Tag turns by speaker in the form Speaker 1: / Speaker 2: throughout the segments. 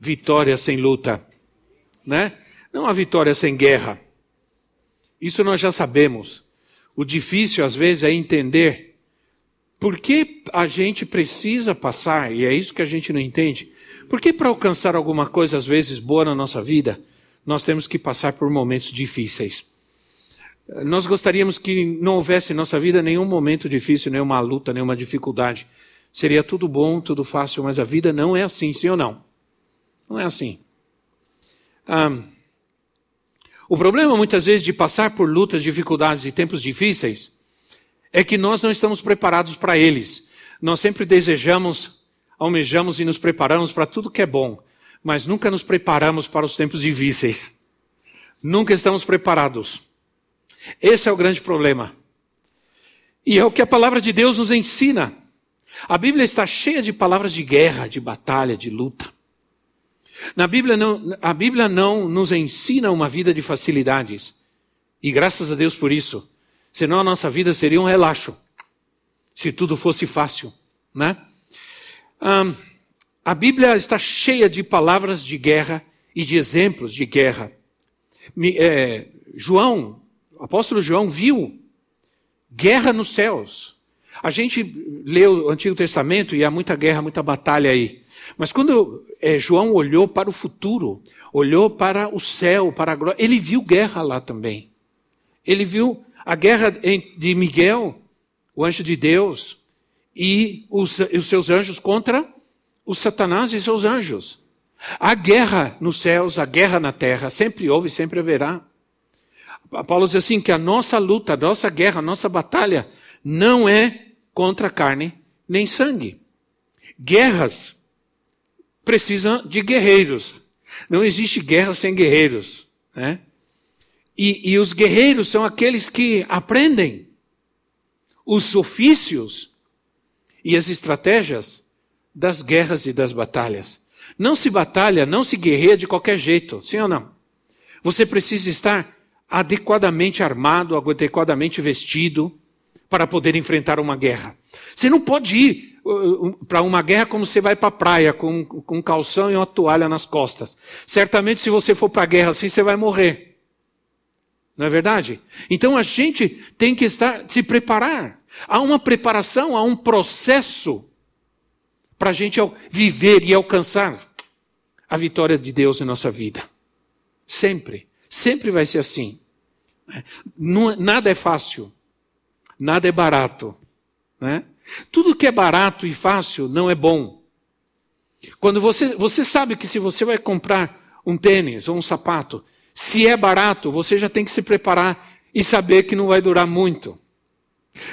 Speaker 1: vitória sem luta, né? Não há vitória sem guerra. Isso nós já sabemos. O difícil às vezes é entender por que a gente precisa passar, e é isso que a gente não entende. Por que para alcançar alguma coisa às vezes boa na nossa vida, nós temos que passar por momentos difíceis? Nós gostaríamos que não houvesse em nossa vida nenhum momento difícil, nenhuma luta, nenhuma dificuldade. Seria tudo bom, tudo fácil, mas a vida não é assim, sim ou não? Não é assim. O problema, muitas vezes, de passar por lutas, dificuldades e tempos difíceis é que nós não estamos preparados para eles. Nós sempre desejamos, almejamos e nos preparamos para tudo que é bom, mas nunca nos preparamos para os tempos difíceis. Nunca estamos preparados. Esse é o grande problema. E é o que a palavra de Deus nos ensina. A Bíblia está cheia de palavras de guerra, de batalha, de luta. Na Bíblia não, a Bíblia não nos ensina uma vida de facilidades. E graças a Deus por isso. Senão a nossa vida seria um relaxo. Se tudo fosse fácil, né? A Bíblia está cheia de palavras de guerra e de exemplos de guerra. É, João, o apóstolo João viu guerra nos céus. A gente lê o Antigo Testamento e há muita guerra, muita batalha aí. Mas quando é, João olhou para o futuro, olhou para o céu, para a glória, ele viu guerra lá também. Ele viu a guerra de Miguel, o anjo de Deus, e os, os seus anjos contra o Satanás e seus anjos. A guerra nos céus, a guerra na terra, sempre houve e sempre haverá. Paulo diz assim: que a nossa luta, a nossa guerra, a nossa batalha não é contra carne nem sangue. Guerras precisa de guerreiros. Não existe guerra sem guerreiros. Né? E, e os guerreiros são aqueles que aprendem os ofícios e as estratégias das guerras e das batalhas. Não se batalha, não se guerreia de qualquer jeito, sim ou não? Você precisa estar adequadamente armado, adequadamente vestido para poder enfrentar uma guerra. Você não pode ir para uma guerra como você vai para a praia, com, com um calção e uma toalha nas costas. Certamente, se você for para a guerra assim, você vai morrer. Não é verdade? Então a gente tem que estar, se preparar. Há uma preparação, há um processo para a gente viver e alcançar a vitória de Deus em nossa vida. Sempre. Sempre vai ser assim. Não, nada é fácil. Nada é barato. Né? Tudo que é barato e fácil não é bom. Quando você, você sabe que se você vai comprar um tênis ou um sapato, se é barato, você já tem que se preparar e saber que não vai durar muito.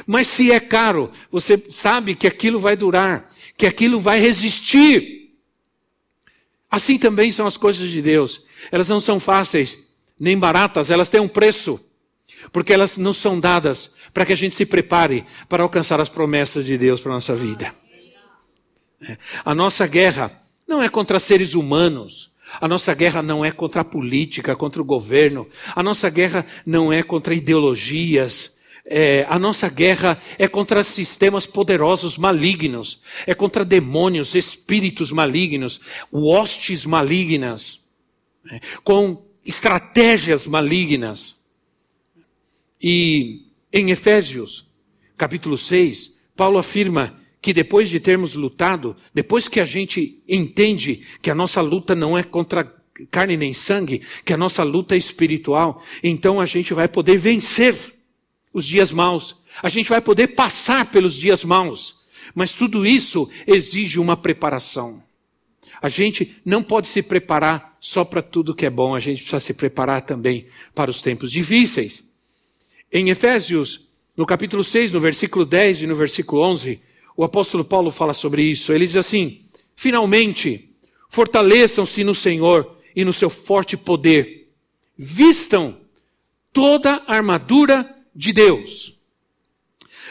Speaker 1: Mas se é caro, você sabe que aquilo vai durar, que aquilo vai resistir. Assim também são as coisas de Deus. Elas não são fáceis nem baratas, elas têm um preço porque elas não são dadas para que a gente se prepare para alcançar as promessas de Deus para a nossa vida. É. A nossa guerra não é contra seres humanos. A nossa guerra não é contra a política, contra o governo. A nossa guerra não é contra ideologias. É, a nossa guerra é contra sistemas poderosos malignos. É contra demônios, espíritos malignos, hostes malignas. É, com estratégias malignas. E em Efésios, capítulo 6, Paulo afirma que depois de termos lutado, depois que a gente entende que a nossa luta não é contra carne nem sangue, que a nossa luta é espiritual, então a gente vai poder vencer os dias maus. A gente vai poder passar pelos dias maus. Mas tudo isso exige uma preparação. A gente não pode se preparar só para tudo que é bom, a gente precisa se preparar também para os tempos difíceis. Em Efésios, no capítulo 6, no versículo 10 e no versículo 11, o apóstolo Paulo fala sobre isso. Ele diz assim: Finalmente, Fortaleçam-se no Senhor e no seu forte poder. Vistam toda a armadura de Deus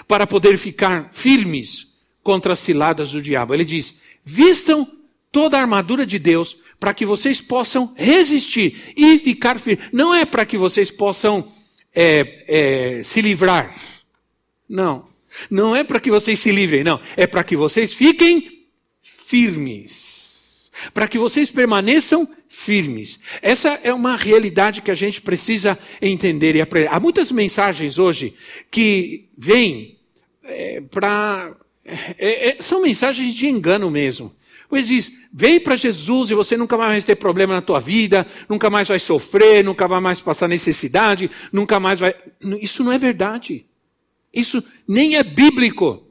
Speaker 1: para poder ficar firmes contra as ciladas do diabo. Ele diz: vistam toda a armadura de Deus para que vocês possam resistir e ficar firmes. Não é para que vocês possam é, é, se livrar. Não. Não é para que vocês se livrem, não. É para que vocês fiquem firmes. Para que vocês permaneçam firmes. Essa é uma realidade que a gente precisa entender e aprender. Há muitas mensagens hoje que vêm é, para. É, é, são mensagens de engano mesmo. Pois diz, vem para Jesus e você nunca mais vai ter problema na tua vida, nunca mais vai sofrer, nunca vai mais passar necessidade, nunca mais vai. Isso não é verdade. Isso nem é bíblico.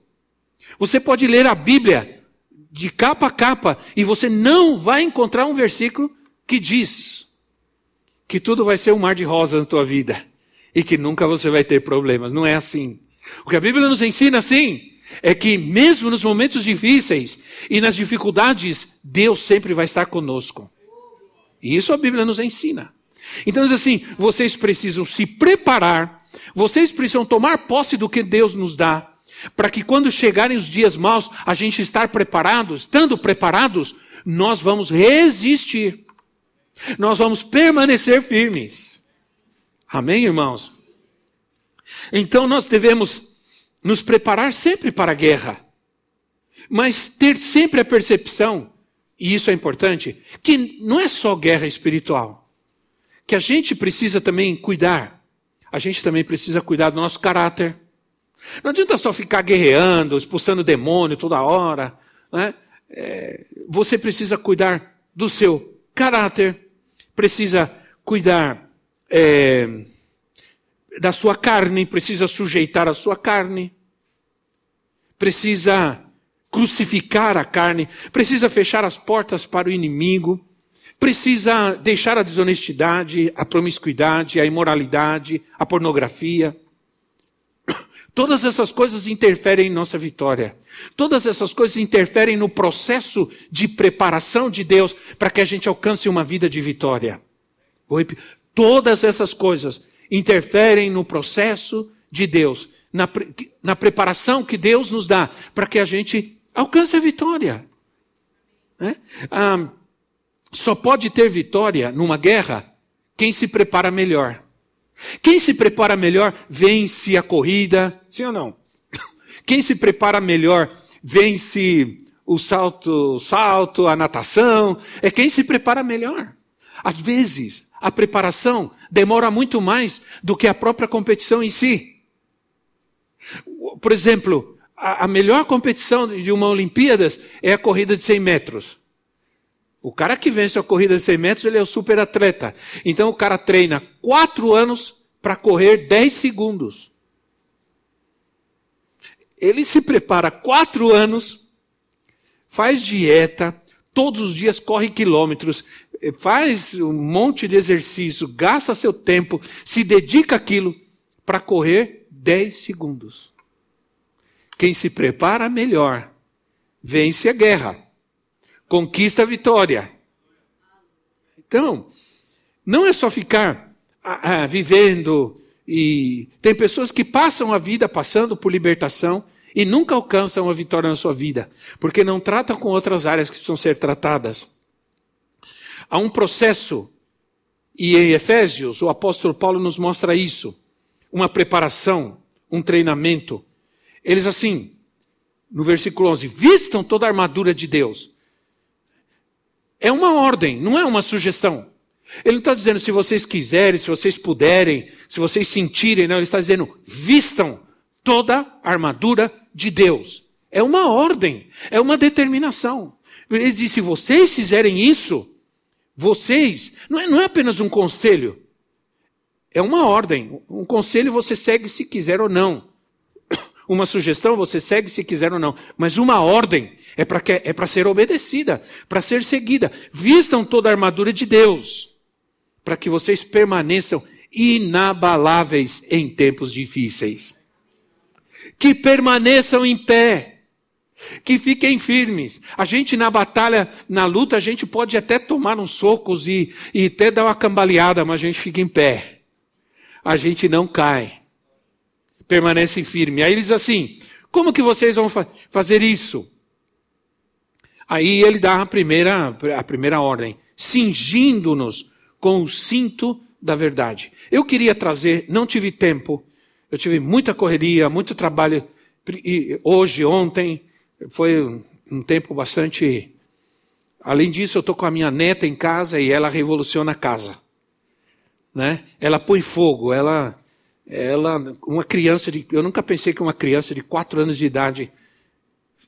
Speaker 1: Você pode ler a Bíblia de capa a capa e você não vai encontrar um versículo que diz que tudo vai ser um mar de rosa na tua vida e que nunca você vai ter problemas. Não é assim. O que a Bíblia nos ensina, sim, é que mesmo nos momentos difíceis e nas dificuldades, Deus sempre vai estar conosco. E isso a Bíblia nos ensina. Então, assim, vocês precisam se preparar, vocês precisam tomar posse do que Deus nos dá, para que quando chegarem os dias maus, a gente estar preparado, estando preparados, nós vamos resistir. Nós vamos permanecer firmes. Amém, irmãos? Então nós devemos nos preparar sempre para a guerra, mas ter sempre a percepção, e isso é importante, que não é só guerra espiritual, que a gente precisa também cuidar, a gente também precisa cuidar do nosso caráter. Não adianta só ficar guerreando, expulsando demônio toda hora. Né? É, você precisa cuidar do seu caráter, precisa cuidar é, da sua carne, precisa sujeitar a sua carne, precisa crucificar a carne, precisa fechar as portas para o inimigo, precisa deixar a desonestidade, a promiscuidade, a imoralidade, a pornografia. Todas essas coisas interferem em nossa vitória. Todas essas coisas interferem no processo de preparação de Deus para que a gente alcance uma vida de vitória. Todas essas coisas interferem no processo de Deus, na, na preparação que Deus nos dá para que a gente alcance a vitória. Né? Ah, só pode ter vitória numa guerra quem se prepara melhor. Quem se prepara melhor vence a corrida, sim ou não? Quem se prepara melhor vence o salto, salto, a natação, é quem se prepara melhor. Às vezes, a preparação demora muito mais do que a própria competição em si. Por exemplo, a, melhor competição de uma Olimpíadas é a corrida de 100 metros. O cara que vence a corrida de 100 metros, ele é o super atleta. Então o cara treina quatro anos para correr 10 segundos. Ele se prepara quatro anos, faz dieta, todos os dias corre quilômetros, faz um monte de exercício, gasta seu tempo, se dedica àquilo para correr 10 segundos. Quem se prepara melhor vence a guerra conquista a vitória. Então, não é só ficar ah, ah, vivendo e tem pessoas que passam a vida passando por libertação e nunca alcançam a vitória na sua vida, porque não tratam com outras áreas que precisam ser tratadas. Há um processo, e em Efésios o apóstolo Paulo nos mostra isso, uma preparação, um treinamento. Eles assim, no versículo 11, vistam toda a armadura de Deus é uma ordem, não é uma sugestão. Ele não está dizendo se vocês quiserem, se vocês puderem, se vocês sentirem, não. Ele está dizendo vistam toda a armadura de Deus. É uma ordem, é uma determinação. Ele diz: se vocês fizerem isso, vocês, não é, não é apenas um conselho, é uma ordem. Um conselho você segue se quiser ou não. Uma sugestão você segue se quiser ou não. Mas uma ordem é para é ser obedecida, para ser seguida. Vistam toda a armadura de Deus, para que vocês permaneçam inabaláveis em tempos difíceis. Que permaneçam em pé. Que fiquem firmes. A gente na batalha, na luta, a gente pode até tomar uns socos e, e até dar uma cambaleada, mas a gente fica em pé. A gente não cai. Permanece firme. Aí ele diz assim: como que vocês vão fa fazer isso? Aí ele dá a primeira, a primeira ordem: cingindo-nos com o cinto da verdade. Eu queria trazer, não tive tempo, eu tive muita correria, muito trabalho, hoje, ontem, foi um tempo bastante. Além disso, eu estou com a minha neta em casa e ela revoluciona a casa. Né? Ela põe fogo, ela, ela, uma criança de, eu nunca pensei que uma criança de quatro anos de idade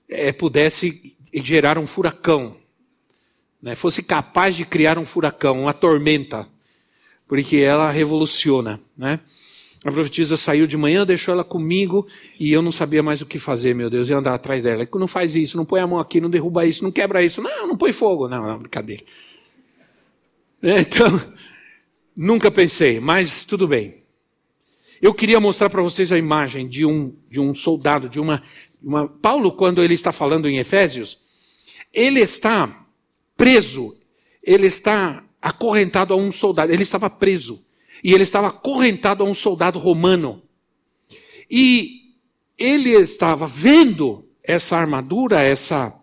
Speaker 1: é, pudesse gerar um furacão, né? fosse capaz de criar um furacão, uma tormenta porque ela revoluciona, né? A profetisa saiu de manhã, deixou ela comigo e eu não sabia mais o que fazer, meu Deus, e andar atrás dela. Não faz isso, não põe a mão aqui, não derruba isso, não quebra isso. Não, não põe fogo. Não, não, brincadeira. É, então, nunca pensei, mas tudo bem. Eu queria mostrar para vocês a imagem de um, de um soldado, de uma, uma. Paulo, quando ele está falando em Efésios, ele está preso, ele está acorrentado a um soldado. Ele estava preso. E ele estava acorrentado a um soldado romano. E ele estava vendo essa armadura, essa,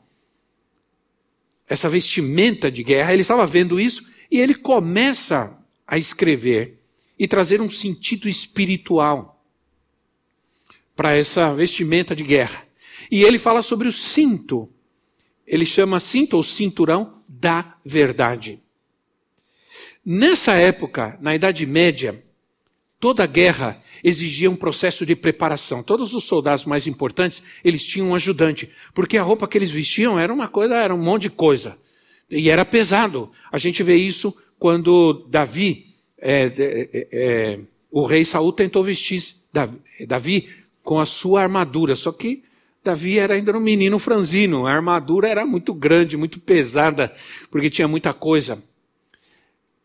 Speaker 1: essa vestimenta de guerra, ele estava vendo isso e ele começa a escrever e trazer um sentido espiritual para essa vestimenta de guerra. E ele fala sobre o cinto. Ele chama cinto ou cinturão da verdade. Nessa época, na Idade Média, toda guerra exigia um processo de preparação. Todos os soldados mais importantes, eles tinham um ajudante, porque a roupa que eles vestiam era uma coisa, era um monte de coisa. E era pesado. A gente vê isso quando Davi, é, é, é, o rei Saul tentou vestir Davi com a sua armadura, só que Davi era ainda um menino franzino, a armadura era muito grande, muito pesada, porque tinha muita coisa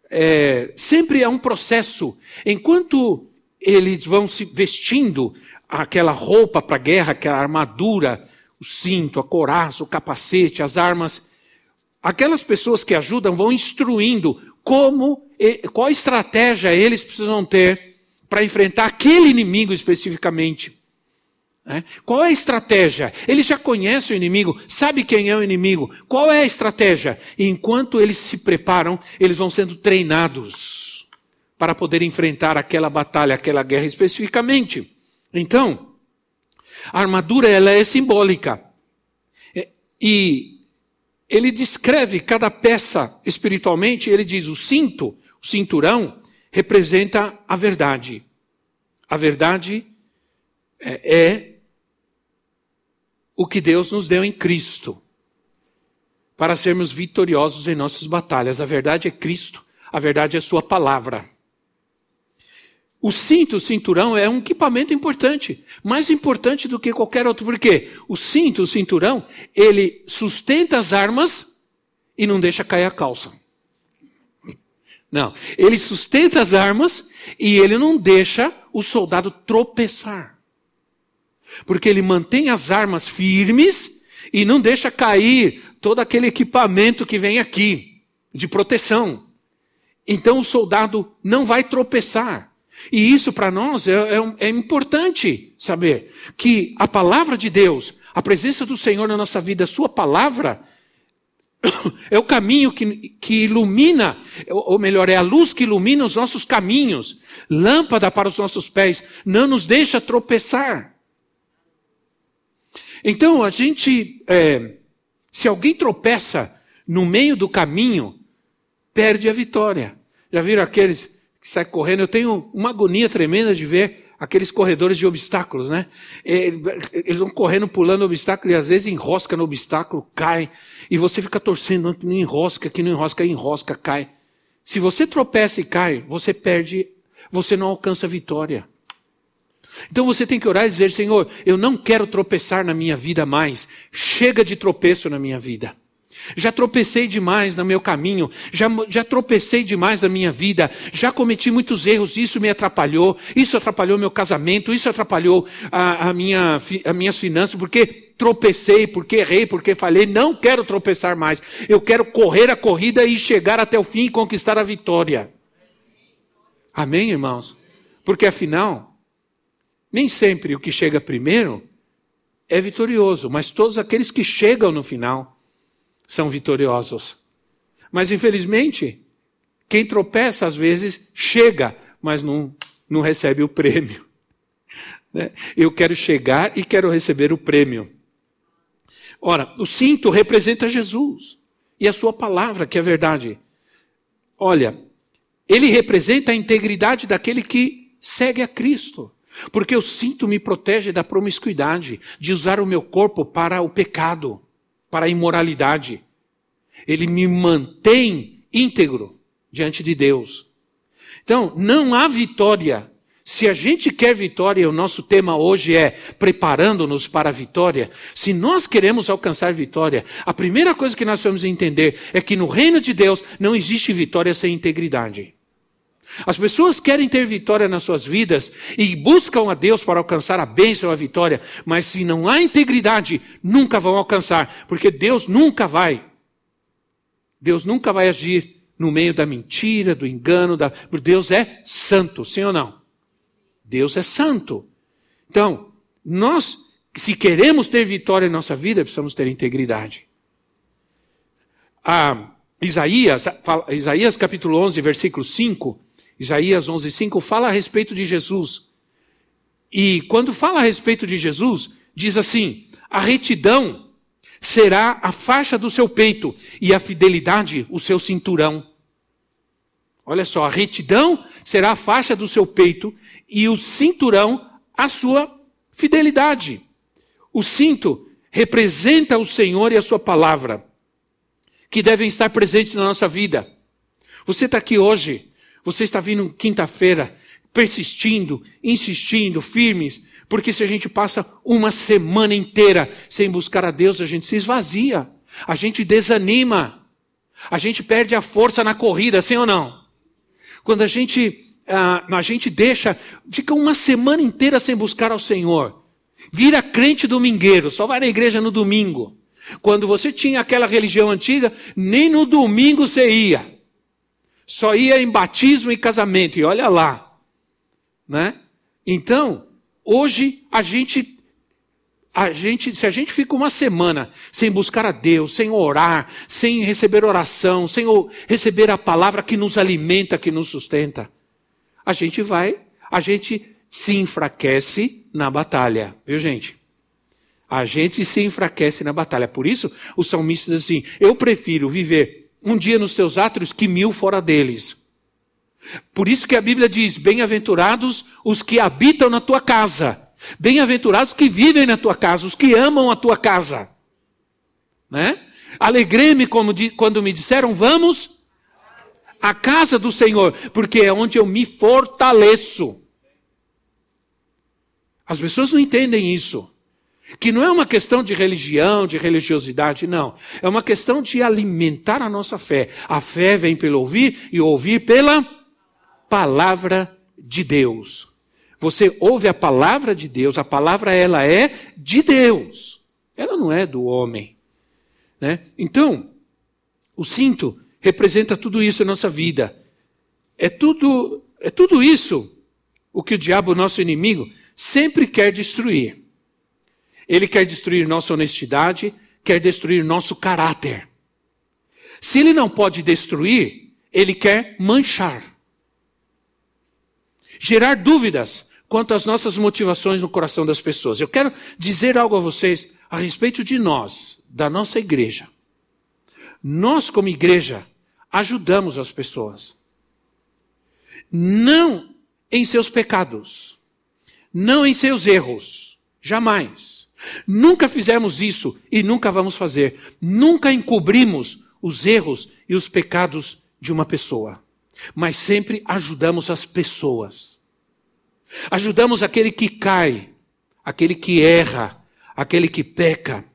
Speaker 1: é, sempre é um processo. Enquanto eles vão se vestindo aquela roupa para a guerra, aquela armadura, o cinto, a coraça, o capacete, as armas, aquelas pessoas que ajudam vão instruindo como, qual estratégia eles precisam ter para enfrentar aquele inimigo especificamente. Né? Qual é a estratégia? Ele já conhece o inimigo, sabe quem é o inimigo. Qual é a estratégia? Enquanto eles se preparam, eles vão sendo treinados para poder enfrentar aquela batalha, aquela guerra especificamente. Então, a armadura ela é simbólica. É, e ele descreve cada peça espiritualmente, ele diz o cinto, o cinturão, representa a verdade. A verdade é, é o que Deus nos deu em Cristo para sermos vitoriosos em nossas batalhas. A verdade é Cristo, a verdade é Sua palavra. O cinto, o cinturão é um equipamento importante, mais importante do que qualquer outro, porque o cinto, o cinturão, ele sustenta as armas e não deixa cair a calça. Não, ele sustenta as armas e ele não deixa o soldado tropeçar. Porque ele mantém as armas firmes e não deixa cair todo aquele equipamento que vem aqui de proteção. Então o soldado não vai tropeçar. E isso para nós é, é, é, importante saber que a palavra de Deus, a presença do Senhor na nossa vida, a sua palavra, é o caminho que, que ilumina, ou melhor, é a luz que ilumina os nossos caminhos, lâmpada para os nossos pés, não nos deixa tropeçar. Então, a gente, é, se alguém tropeça no meio do caminho, perde a vitória. Já viram aqueles que saem correndo? Eu tenho uma agonia tremenda de ver aqueles corredores de obstáculos, né? É, eles vão correndo, pulando obstáculo e às vezes enrosca no obstáculo, cai. E você fica torcendo, não enrosca, que não enrosca, enrosca, cai. Se você tropeça e cai, você perde, você não alcança a vitória. Então você tem que orar e dizer: Senhor, eu não quero tropeçar na minha vida mais. Chega de tropeço na minha vida. Já tropecei demais no meu caminho, já, já tropecei demais na minha vida, já cometi muitos erros, isso me atrapalhou, isso atrapalhou meu casamento, isso atrapalhou a, a minha, as minhas finanças, porque tropecei, porque errei, porque falhei. Não quero tropeçar mais. Eu quero correr a corrida e chegar até o fim e conquistar a vitória. Amém, irmãos? Porque afinal, nem sempre o que chega primeiro é vitorioso, mas todos aqueles que chegam no final são vitoriosos. Mas infelizmente, quem tropeça às vezes chega, mas não, não recebe o prêmio. Né? Eu quero chegar e quero receber o prêmio. Ora, o cinto representa Jesus e a sua palavra, que é verdade. Olha, ele representa a integridade daquele que segue a Cristo. Porque o cinto me protege da promiscuidade, de usar o meu corpo para o pecado para a imoralidade. Ele me mantém íntegro diante de Deus. Então, não há vitória. Se a gente quer vitória, o nosso tema hoje é preparando-nos para a vitória. Se nós queremos alcançar vitória, a primeira coisa que nós vamos entender é que no reino de Deus não existe vitória sem integridade. As pessoas querem ter vitória nas suas vidas e buscam a Deus para alcançar a bênção, a vitória, mas se não há integridade, nunca vão alcançar, porque Deus nunca vai. Deus nunca vai agir no meio da mentira, do engano, da... Deus é santo, sim ou não? Deus é santo. Então, nós, se queremos ter vitória em nossa vida, precisamos ter integridade. Ah, Isaías, Isaías capítulo 11, versículo 5, Isaías 11:5 fala a respeito de Jesus. E quando fala a respeito de Jesus, diz assim: a retidão será a faixa do seu peito e a fidelidade o seu cinturão. Olha só, a retidão será a faixa do seu peito e o cinturão a sua fidelidade. O cinto representa o Senhor e a sua palavra, que devem estar presentes na nossa vida. Você está aqui hoje você está vindo quinta-feira persistindo, insistindo, firmes, porque se a gente passa uma semana inteira sem buscar a Deus, a gente se esvazia, a gente desanima, a gente perde a força na corrida, sim ou não? Quando a gente, a, a gente deixa, fica uma semana inteira sem buscar ao Senhor, vira crente domingueiro, só vai na igreja no domingo. Quando você tinha aquela religião antiga, nem no domingo você ia só ia em batismo e casamento, e olha lá. Né? Então, hoje a gente, a gente, se a gente fica uma semana sem buscar a Deus, sem orar, sem receber oração, sem receber a palavra que nos alimenta, que nos sustenta, a gente vai, a gente se enfraquece na batalha, viu gente? A gente se enfraquece na batalha. Por isso, o salmista diz assim: eu prefiro viver um dia nos teus átrios que mil fora deles. Por isso que a Bíblia diz: bem-aventurados os que habitam na tua casa, bem-aventurados que vivem na tua casa, os que amam a tua casa. Né? Alegrei-me quando me disseram: vamos à casa do Senhor, porque é onde eu me fortaleço. As pessoas não entendem isso. Que não é uma questão de religião, de religiosidade, não. É uma questão de alimentar a nossa fé. A fé vem pelo ouvir e ouvir pela palavra de Deus. Você ouve a palavra de Deus, a palavra ela é de Deus. Ela não é do homem. Né? Então, o cinto representa tudo isso na nossa vida. É tudo, é tudo isso o que o diabo, nosso inimigo, sempre quer destruir. Ele quer destruir nossa honestidade, quer destruir nosso caráter. Se ele não pode destruir, ele quer manchar. Gerar dúvidas quanto às nossas motivações no coração das pessoas. Eu quero dizer algo a vocês a respeito de nós, da nossa igreja. Nós, como igreja, ajudamos as pessoas. Não em seus pecados, não em seus erros, jamais. Nunca fizemos isso e nunca vamos fazer. Nunca encobrimos os erros e os pecados de uma pessoa. Mas sempre ajudamos as pessoas. Ajudamos aquele que cai, aquele que erra, aquele que peca.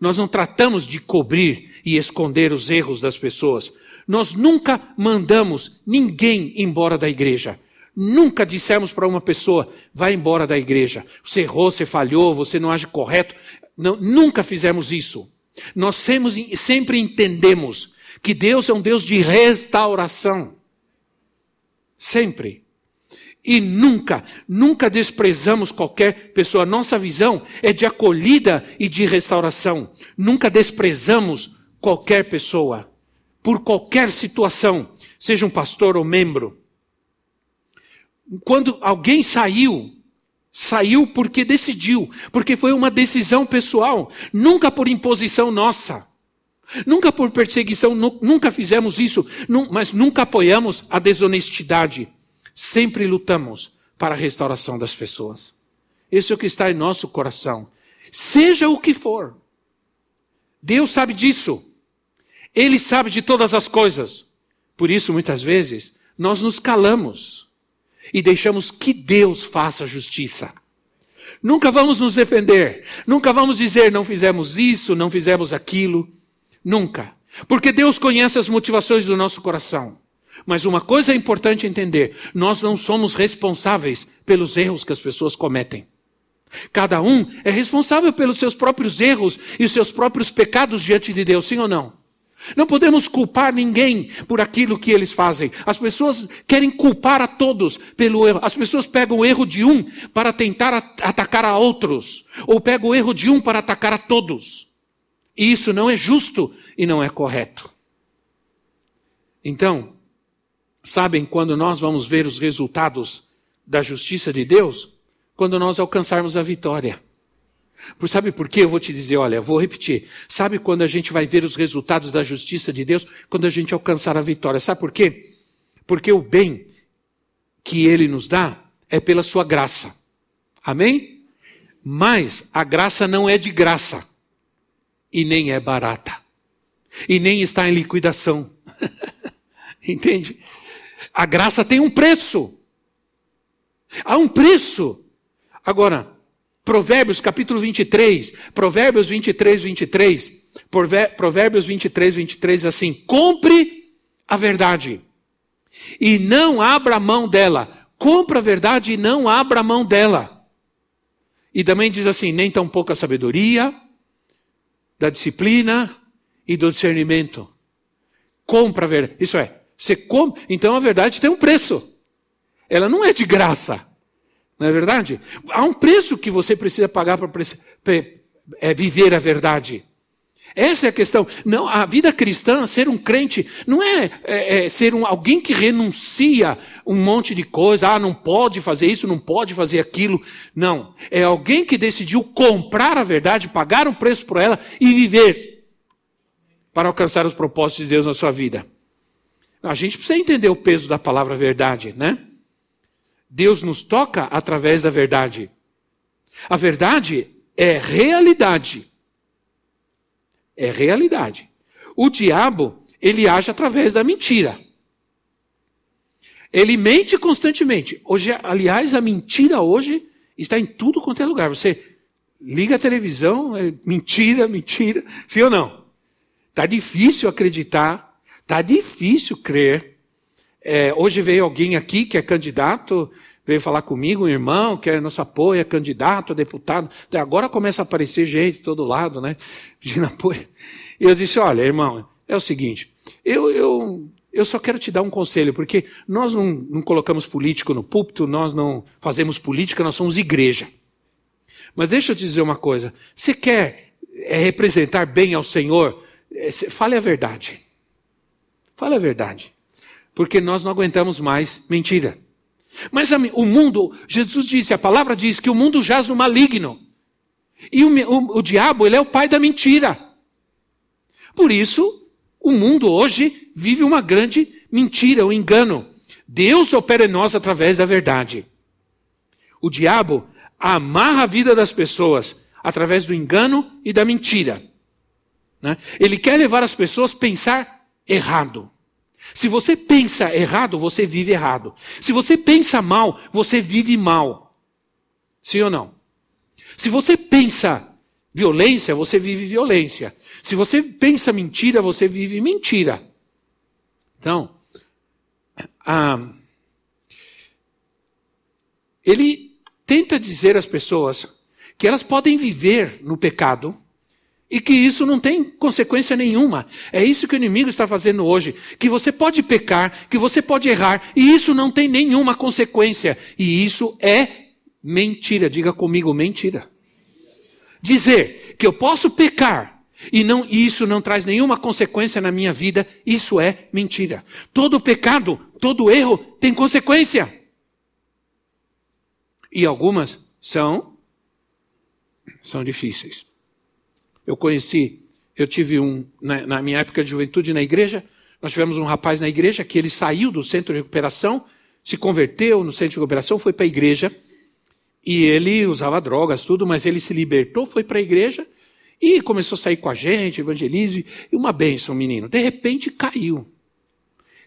Speaker 1: Nós não tratamos de cobrir e esconder os erros das pessoas. Nós nunca mandamos ninguém embora da igreja. Nunca dissemos para uma pessoa, vai embora da igreja. Você errou, você falhou, você não age correto. Não, nunca fizemos isso. Nós sempre, sempre entendemos que Deus é um Deus de restauração. Sempre. E nunca, nunca desprezamos qualquer pessoa. Nossa visão é de acolhida e de restauração. Nunca desprezamos qualquer pessoa, por qualquer situação, seja um pastor ou membro. Quando alguém saiu, saiu porque decidiu, porque foi uma decisão pessoal, nunca por imposição nossa. Nunca por perseguição, nunca fizemos isso, mas nunca apoiamos a desonestidade. Sempre lutamos para a restauração das pessoas. Esse é o que está em nosso coração. Seja o que for. Deus sabe disso. Ele sabe de todas as coisas. Por isso, muitas vezes, nós nos calamos e deixamos que Deus faça justiça. Nunca vamos nos defender. Nunca vamos dizer não fizemos isso, não fizemos aquilo. Nunca. Porque Deus conhece as motivações do nosso coração. Mas uma coisa é importante entender: nós não somos responsáveis pelos erros que as pessoas cometem. Cada um é responsável pelos seus próprios erros e seus próprios pecados diante de Deus, sim ou não? Não podemos culpar ninguém por aquilo que eles fazem. As pessoas querem culpar a todos pelo erro. As pessoas pegam o erro de um para tentar atacar a outros, ou pegam o erro de um para atacar a todos. E isso não é justo e não é correto. Então, sabem quando nós vamos ver os resultados da justiça de Deus? Quando nós alcançarmos a vitória. Por, sabe por quê? Eu vou te dizer, olha, vou repetir. Sabe quando a gente vai ver os resultados da justiça de Deus? Quando a gente alcançar a vitória. Sabe por quê? Porque o bem que Ele nos dá é pela Sua graça. Amém? Mas a graça não é de graça e nem é barata. E nem está em liquidação. Entende? A graça tem um preço. Há um preço. Agora, Provérbios capítulo 23, Provérbios 23, 23, Provérbios 23, 23 assim: compre a verdade e não abra mão dela. Compre a verdade e não abra mão dela. E também diz assim: nem tão pouca sabedoria, da disciplina e do discernimento. Compra a verdade. Isso é, você compra. Então a verdade tem um preço. Ela não é de graça. Não é verdade? Há um preço que você precisa pagar para é, viver a verdade. Essa é a questão. Não, a vida cristã, ser um crente, não é, é, é, ser um, alguém que renuncia um monte de coisa. Ah, não pode fazer isso, não pode fazer aquilo. Não. É alguém que decidiu comprar a verdade, pagar um preço por ela e viver para alcançar os propósitos de Deus na sua vida. A gente precisa entender o peso da palavra verdade, né? Deus nos toca através da verdade. A verdade é realidade é realidade. O diabo, ele age através da mentira. Ele mente constantemente. Hoje, aliás, a mentira hoje está em tudo quanto é lugar. Você liga a televisão, é mentira, mentira. Sim ou não? Está difícil acreditar, está difícil crer. É, hoje veio alguém aqui que é candidato, veio falar comigo, um irmão, que é nosso apoio, é candidato a deputado. Agora começa a aparecer gente de todo lado, né? Pedindo apoio. E eu disse: olha, irmão, é o seguinte, eu, eu, eu só quero te dar um conselho, porque nós não, não colocamos político no púlpito, nós não fazemos política, nós somos igreja. Mas deixa eu te dizer uma coisa: você quer é, representar bem ao Senhor, é, fale a verdade. Fale a verdade. Porque nós não aguentamos mais mentira. Mas o mundo, Jesus disse, a palavra diz que o mundo jaz no maligno. E o, o, o diabo, ele é o pai da mentira. Por isso, o mundo hoje vive uma grande mentira, um engano. Deus opera em nós através da verdade. O diabo amarra a vida das pessoas através do engano e da mentira. Né? Ele quer levar as pessoas a pensar errado. Se você pensa errado, você vive errado. Se você pensa mal, você vive mal. Sim ou não? Se você pensa violência, você vive violência. Se você pensa mentira, você vive mentira. Então, ah, ele tenta dizer às pessoas que elas podem viver no pecado e que isso não tem consequência nenhuma. É isso que o inimigo está fazendo hoje. Que você pode pecar, que você pode errar, e isso não tem nenhuma consequência. E isso é mentira. Diga comigo, mentira. Dizer que eu posso pecar e não e isso não traz nenhuma consequência na minha vida, isso é mentira. Todo pecado, todo erro tem consequência. E algumas são são difíceis. Eu conheci, eu tive um, na, na, minha época de juventude na igreja, nós tivemos um rapaz na igreja que ele saiu do centro de recuperação, se converteu no centro de recuperação, foi para a igreja, e ele usava drogas, tudo, mas ele se libertou, foi para a igreja, e começou a sair com a gente, evangelismo, e uma benção, menino. De repente caiu.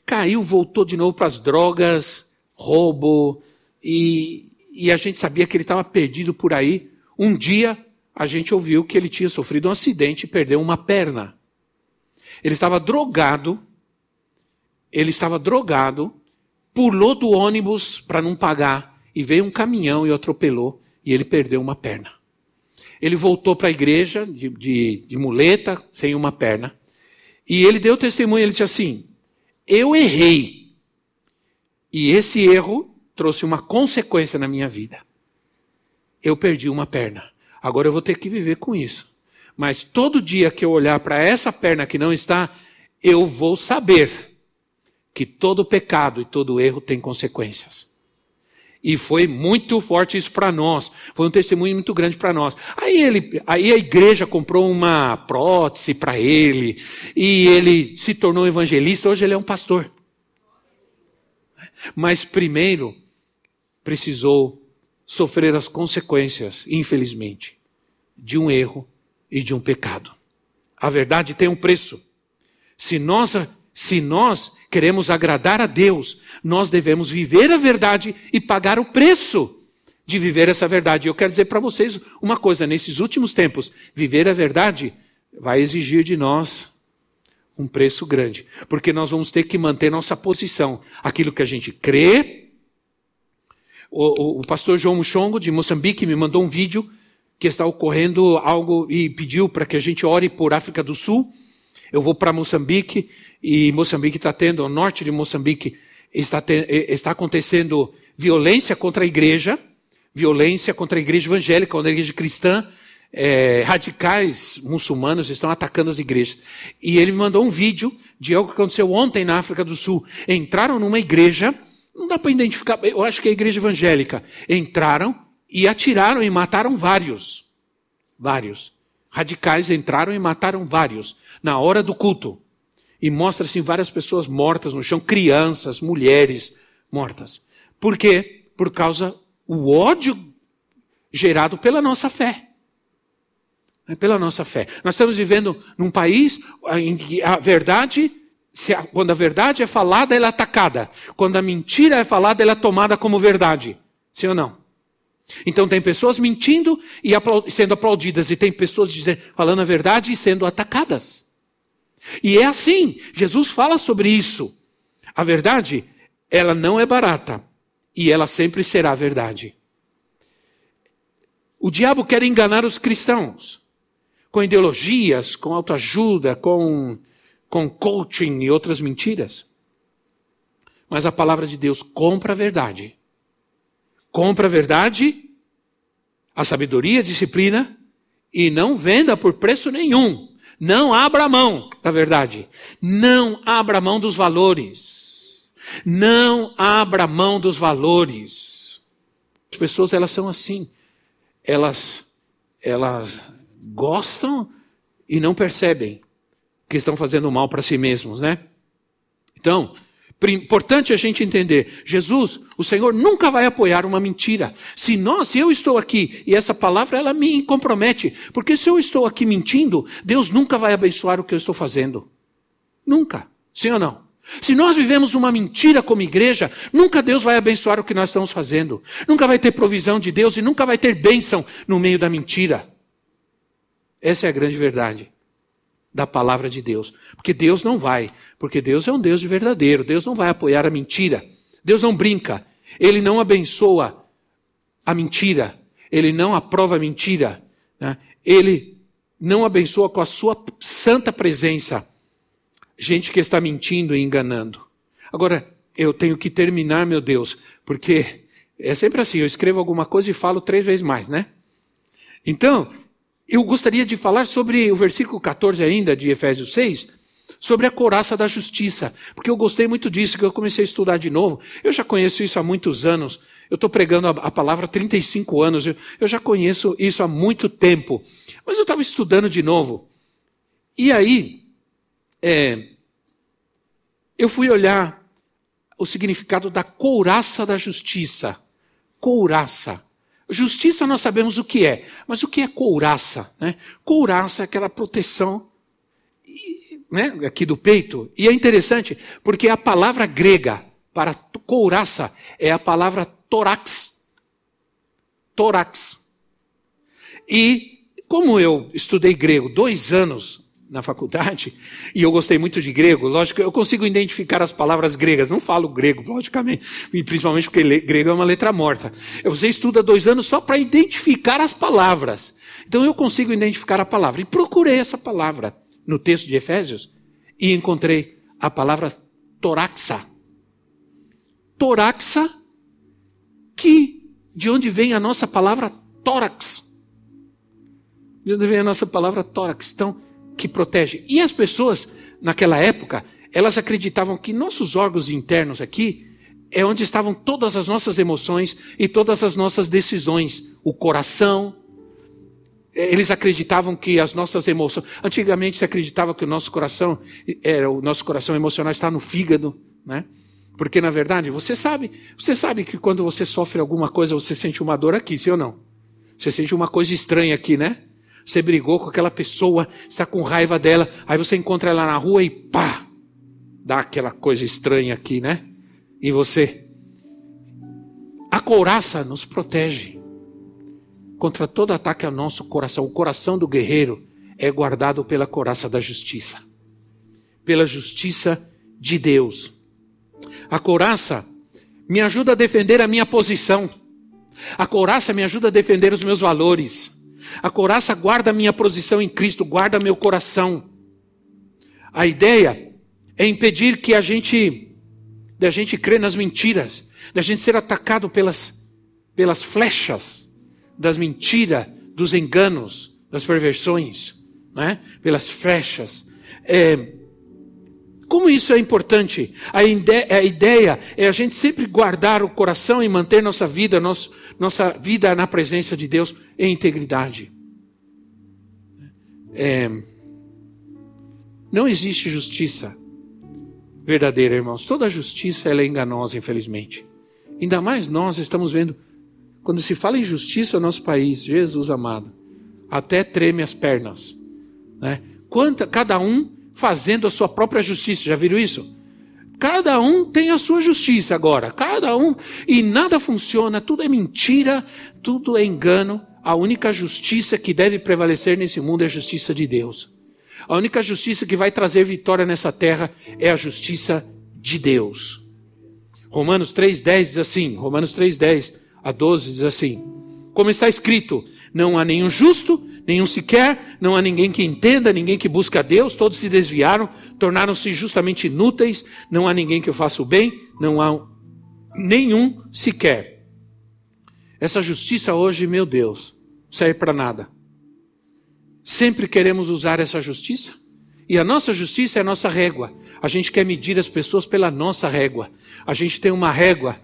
Speaker 1: Caiu, voltou de novo para as drogas, roubo, e, e a gente sabia que ele estava perdido por aí. Um dia a gente ouviu que ele tinha sofrido um acidente e perdeu uma perna. Ele estava drogado, ele estava drogado, pulou do ônibus para não pagar e veio um caminhão e o atropelou e ele perdeu uma perna. Ele voltou para a igreja de, de, de muleta, sem uma perna, e ele deu testemunho, ele disse assim: Eu errei, e esse erro trouxe uma consequência na minha vida. Eu perdi uma perna. Agora eu vou ter que viver com isso. Mas todo dia que eu olhar para essa perna que não está, eu vou saber que todo pecado e todo erro tem consequências. E foi muito forte isso para nós. Foi um testemunho muito grande para nós. Aí, ele, aí a igreja comprou uma prótese para ele. E ele se tornou evangelista. Hoje ele é um pastor. Mas primeiro precisou sofrer as consequências, infelizmente, de um erro e de um pecado. A verdade tem um preço. Se nós, se nós queremos agradar a Deus, nós devemos viver a verdade e pagar o preço de viver essa verdade. Eu quero dizer para vocês uma coisa: nesses últimos tempos, viver a verdade vai exigir de nós um preço grande, porque nós vamos ter que manter nossa posição, aquilo que a gente crê o, o, o pastor João Muxongo, de Moçambique, me mandou um vídeo que está ocorrendo algo e pediu para que a gente ore por África do Sul. Eu vou para Moçambique e Moçambique está tendo, o norte de Moçambique está, te, está acontecendo violência contra a igreja, violência contra a igreja evangélica, contra a igreja cristã. É, radicais muçulmanos estão atacando as igrejas. E ele me mandou um vídeo de algo que aconteceu ontem na África do Sul. Entraram numa igreja não dá para identificar, eu acho que é a igreja evangélica. Entraram e atiraram e mataram vários. Vários. Radicais entraram e mataram vários. Na hora do culto. E mostra-se várias pessoas mortas no chão, crianças, mulheres mortas. Por quê? Por causa o ódio gerado pela nossa fé. É pela nossa fé. Nós estamos vivendo num país em que a verdade quando a verdade é falada, ela é atacada. Quando a mentira é falada, ela é tomada como verdade. Sim ou não? Então tem pessoas mentindo e sendo aplaudidas, e tem pessoas falando a verdade e sendo atacadas. E é assim, Jesus fala sobre isso. A verdade, ela não é barata, e ela sempre será verdade. O diabo quer enganar os cristãos com ideologias, com autoajuda, com com coaching e outras mentiras. Mas a palavra de Deus compra a verdade. Compra a verdade, a sabedoria, a disciplina, e não venda por preço nenhum. Não abra mão da verdade. Não abra mão dos valores. Não abra mão dos valores. As pessoas, elas são assim. Elas, elas gostam e não percebem que estão fazendo mal para si mesmos, né? Então, importante a gente entender, Jesus, o Senhor nunca vai apoiar uma mentira. Se nós, se eu estou aqui e essa palavra ela me compromete, porque se eu estou aqui mentindo, Deus nunca vai abençoar o que eu estou fazendo. Nunca. Sim ou não? Se nós vivemos uma mentira como igreja, nunca Deus vai abençoar o que nós estamos fazendo. Nunca vai ter provisão de Deus e nunca vai ter bênção no meio da mentira. Essa é a grande verdade da palavra de Deus. Porque Deus não vai, porque Deus é um Deus de verdadeiro, Deus não vai apoiar a mentira. Deus não brinca, ele não abençoa a mentira, ele não aprova a mentira, né? ele não abençoa com a sua santa presença gente que está mentindo e enganando. Agora, eu tenho que terminar, meu Deus, porque é sempre assim, eu escrevo alguma coisa e falo três vezes mais, né? Então, eu gostaria de falar sobre o versículo 14 ainda de Efésios 6, sobre a couraça da justiça, porque eu gostei muito disso, que eu comecei a estudar de novo. Eu já conheço isso há muitos anos. Eu estou pregando a, a, palavra há 35 anos, eu, eu já conheço isso há muito tempo. Mas eu estava estudando de novo. E aí, é, eu fui olhar o significado da couraça da justiça. Couraça. Justiça nós sabemos o que é, mas o que é couraça? Né? Couraça é aquela proteção né, aqui do peito. E é interessante, porque a palavra grega para couraça é a palavra tórax. Tórax. E como eu estudei grego dois anos na faculdade, e eu gostei muito de grego, lógico, eu consigo identificar as palavras gregas, não falo grego, logicamente, principalmente porque grego é uma letra morta. Você estuda dois anos só para identificar as palavras. Então eu consigo identificar a palavra. E procurei essa palavra no texto de Efésios e encontrei a palavra toraxa. Toraxa, que de onde vem a nossa palavra tórax. De onde vem a nossa palavra tórax. Então, que protege. E as pessoas, naquela época, elas acreditavam que nossos órgãos internos aqui é onde estavam todas as nossas emoções e todas as nossas decisões. O coração. Eles acreditavam que as nossas emoções. Antigamente se acreditava que o nosso coração era o nosso coração emocional está no fígado, né? Porque na verdade, você sabe, você sabe que quando você sofre alguma coisa, você sente uma dor aqui, sim ou não? Você sente uma coisa estranha aqui, né? Você brigou com aquela pessoa, está com raiva dela, aí você encontra ela na rua e pá, dá aquela coisa estranha aqui, né? E você. A couraça nos protege contra todo ataque ao nosso coração. O coração do guerreiro é guardado pela couraça da justiça, pela justiça de Deus. A couraça me ajuda a defender a minha posição. A couraça me ajuda a defender os meus valores. A coraça guarda minha posição em Cristo, guarda meu coração. A ideia é impedir que a gente, da gente crer nas mentiras, da gente ser atacado pelas, pelas flechas das mentiras, dos enganos, das perversões, né? pelas flechas. É, como isso é importante? A ideia, é a gente sempre guardar o coração e manter nossa vida, nosso, nossa vida na presença de Deus em integridade. É, não existe justiça verdadeira, irmãos. Toda justiça é enganosa, infelizmente. Ainda mais nós estamos vendo, quando se fala em justiça no nosso país, Jesus amado, até treme as pernas. Né? Quanta, cada um fazendo a sua própria justiça. Já viram isso? Cada um tem a sua justiça agora. Cada um. E nada funciona, tudo é mentira, tudo é engano. A única justiça que deve prevalecer nesse mundo é a justiça de Deus. A única justiça que vai trazer vitória nessa terra é a justiça de Deus. Romanos 3,10 diz assim: Romanos 3,10 a 12 diz assim: Como está escrito, não há nenhum justo, nenhum sequer, não há ninguém que entenda, ninguém que busca a Deus, todos se desviaram, tornaram-se justamente inúteis, não há ninguém que faça o bem, não há nenhum sequer. Essa justiça hoje, meu Deus, serve para nada. Sempre queremos usar essa justiça, e a nossa justiça é a nossa régua. A gente quer medir as pessoas pela nossa régua. A gente tem uma régua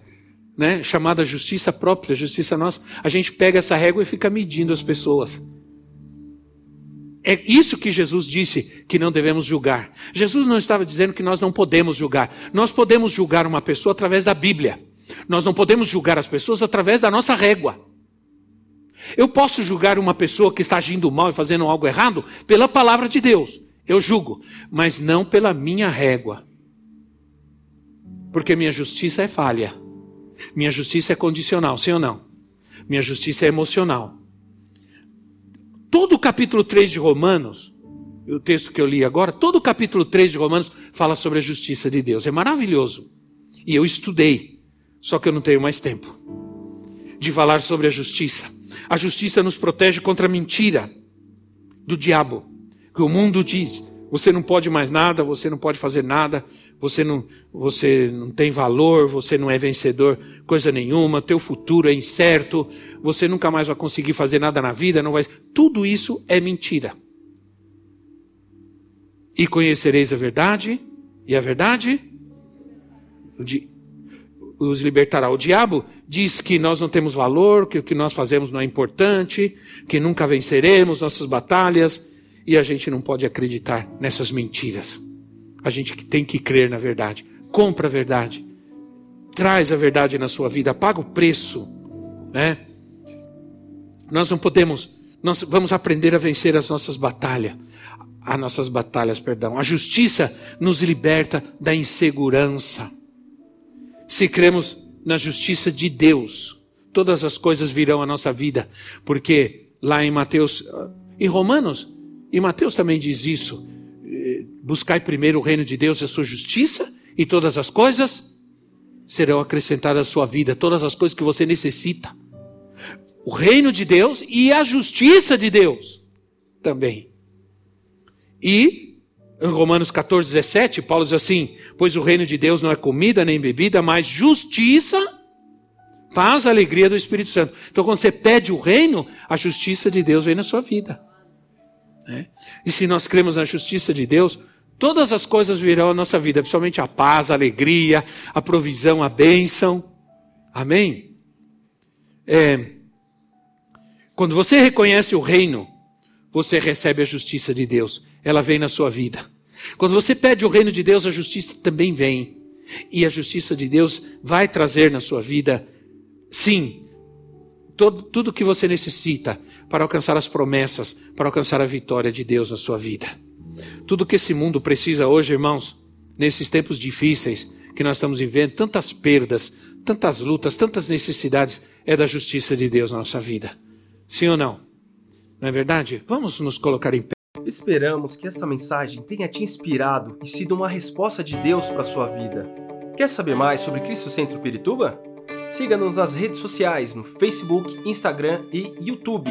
Speaker 1: né, chamada justiça própria, justiça nossa. A gente pega essa régua e fica medindo as pessoas. É isso que Jesus disse que não devemos julgar. Jesus não estava dizendo que nós não podemos julgar. Nós podemos julgar uma pessoa através da Bíblia. Nós não podemos julgar as pessoas através da nossa régua. Eu posso julgar uma pessoa que está agindo mal e fazendo algo errado pela palavra de Deus. Eu julgo, mas não pela minha régua. Porque minha justiça é falha. Minha justiça é condicional, sim ou não? Minha justiça é emocional todo o capítulo 3 de Romanos, o texto que eu li agora, todo o capítulo 3 de Romanos fala sobre a justiça de Deus. É maravilhoso. E eu estudei, só que eu não tenho mais tempo de falar sobre a justiça. A justiça nos protege contra a mentira do diabo, que o mundo diz: você não pode mais nada, você não pode fazer nada, você não, você não tem valor, você não é vencedor, coisa nenhuma, teu futuro é incerto, você nunca mais vai conseguir fazer nada na vida, não vai. Tudo isso é mentira. E conhecereis a verdade, e a verdade os libertará. O diabo diz que nós não temos valor, que o que nós fazemos não é importante, que nunca venceremos nossas batalhas, e a gente não pode acreditar nessas mentiras. A gente tem que crer na verdade. Compra a verdade. Traz a verdade na sua vida, paga o preço, né? Nós não podemos, nós vamos aprender a vencer as nossas batalhas, as nossas batalhas, perdão. A justiça nos liberta da insegurança. Se cremos na justiça de Deus, todas as coisas virão à nossa vida, porque lá em Mateus, em Romanos, e Mateus também diz isso: buscai primeiro o reino de Deus e a sua justiça, e todas as coisas serão acrescentadas à sua vida, todas as coisas que você necessita. O reino de Deus e a justiça de Deus também. E em Romanos 14, 17, Paulo diz assim: Pois o reino de Deus não é comida nem bebida, mas justiça, paz, alegria do Espírito Santo. Então, quando você pede o reino, a justiça de Deus vem na sua vida. Né? E se nós cremos na justiça de Deus, todas as coisas virão à nossa vida, principalmente a paz, a alegria, a provisão, a bênção. Amém? É, quando você reconhece o reino, você recebe a justiça de Deus. Ela vem na sua vida. Quando você pede o reino de Deus, a justiça também vem. E a justiça de Deus vai trazer na sua vida, sim, todo, tudo o que você necessita para alcançar as promessas, para alcançar a vitória de Deus na sua vida. Tudo que esse mundo precisa hoje, irmãos, nesses tempos difíceis que nós estamos vivendo, tantas perdas, tantas lutas, tantas necessidades, é da justiça de Deus na nossa vida. Sim ou não? Não é verdade? Vamos nos colocar em pé.
Speaker 2: Esperamos que esta mensagem tenha te inspirado e sido uma resposta de Deus para a sua vida. Quer saber mais sobre Cristo Centro Pirituba? Siga-nos nas redes sociais no Facebook, Instagram e YouTube,